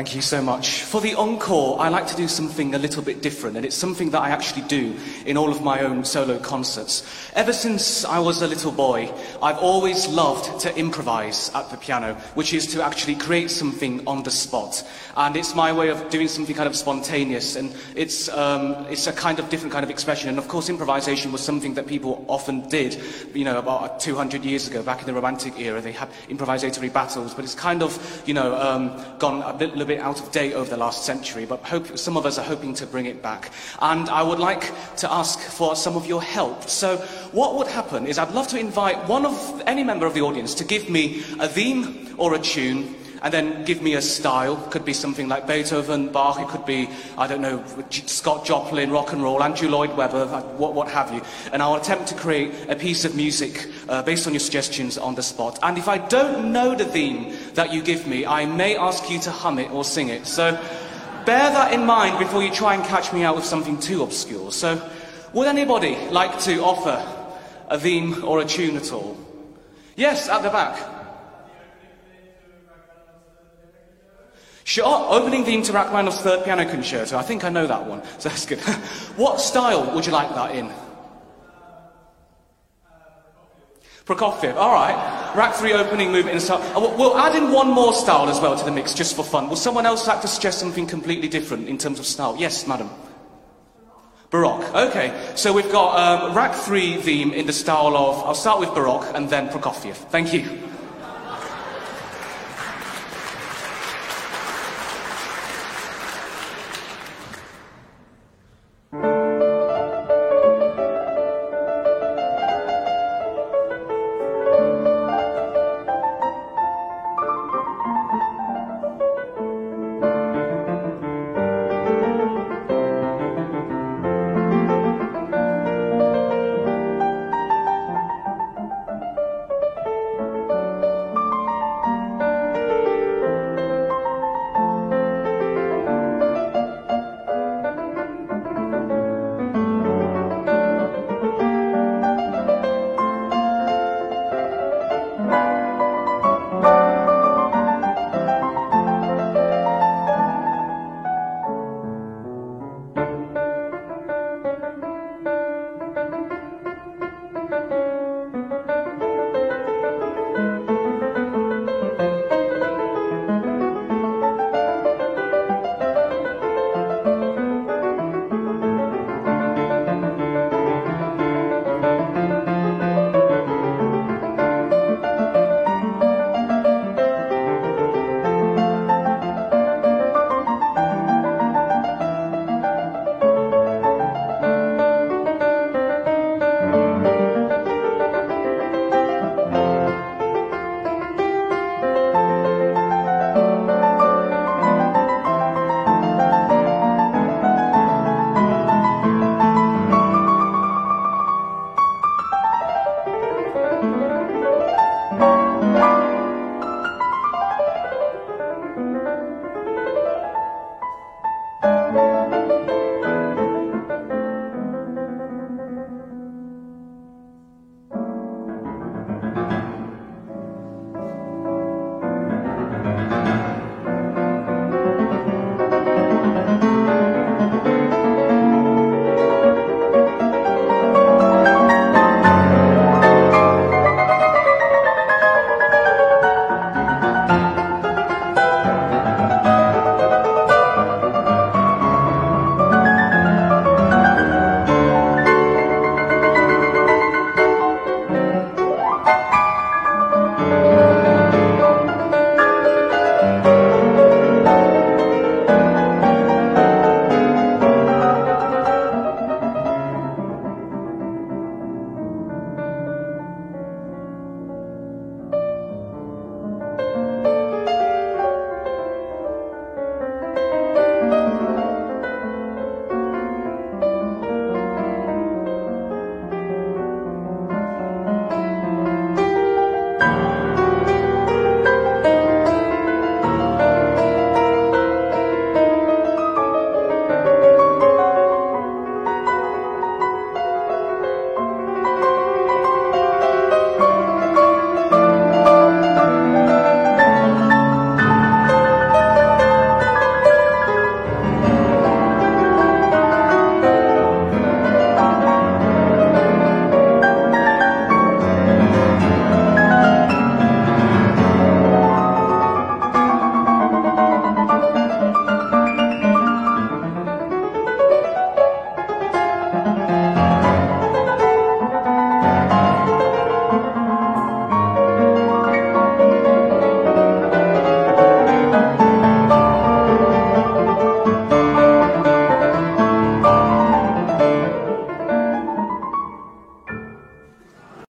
Thank you so much. For the encore, I like to do something a little bit different, and it's something that I actually do in all of my own solo concerts. Ever since I was a little boy, I've always loved to improvise at the piano, which is to actually create something on the spot. And it's my way of doing something kind of spontaneous, and it's, um, it's a kind of different kind of expression. And of course, improvisation was something that people often did, you know, about 200 years ago, back in the Romantic era. They had improvisatory battles, but it's kind of, you know, um, gone a little bit out of date over the last century, but hope, some of us are hoping to bring it back. And I would like to ask for some of your help. So what would happen is I'd love to invite one of, any member of the audience to give me a theme or a tune and then give me a style. Could be something like Beethoven, Bach, it could be, I don't know, Scott Joplin, rock and roll, Andrew Lloyd Webber, what, what have you. And I'll attempt to create a piece of music uh, based on your suggestions on the spot. And if I don't know the theme that you give me, I may ask you to hum it or sing it. So bear that in mind before you try and catch me out with something too obscure. So would anybody like to offer a theme or a tune at all? Yes, at the back. Sure, opening theme to Rachmaninoff's third piano concerto. I think I know that one, so that's good. what style would you like that in? Prokofiev, all right. Rach 3 opening movement in style. Uh, we'll add in one more style as well to the mix, just for fun. Will someone else like to suggest something completely different in terms of style? Yes, madam. Baroque. Okay, so we've got um, Rach 3 theme in the style of, I'll start with Baroque and then Prokofiev. Thank you.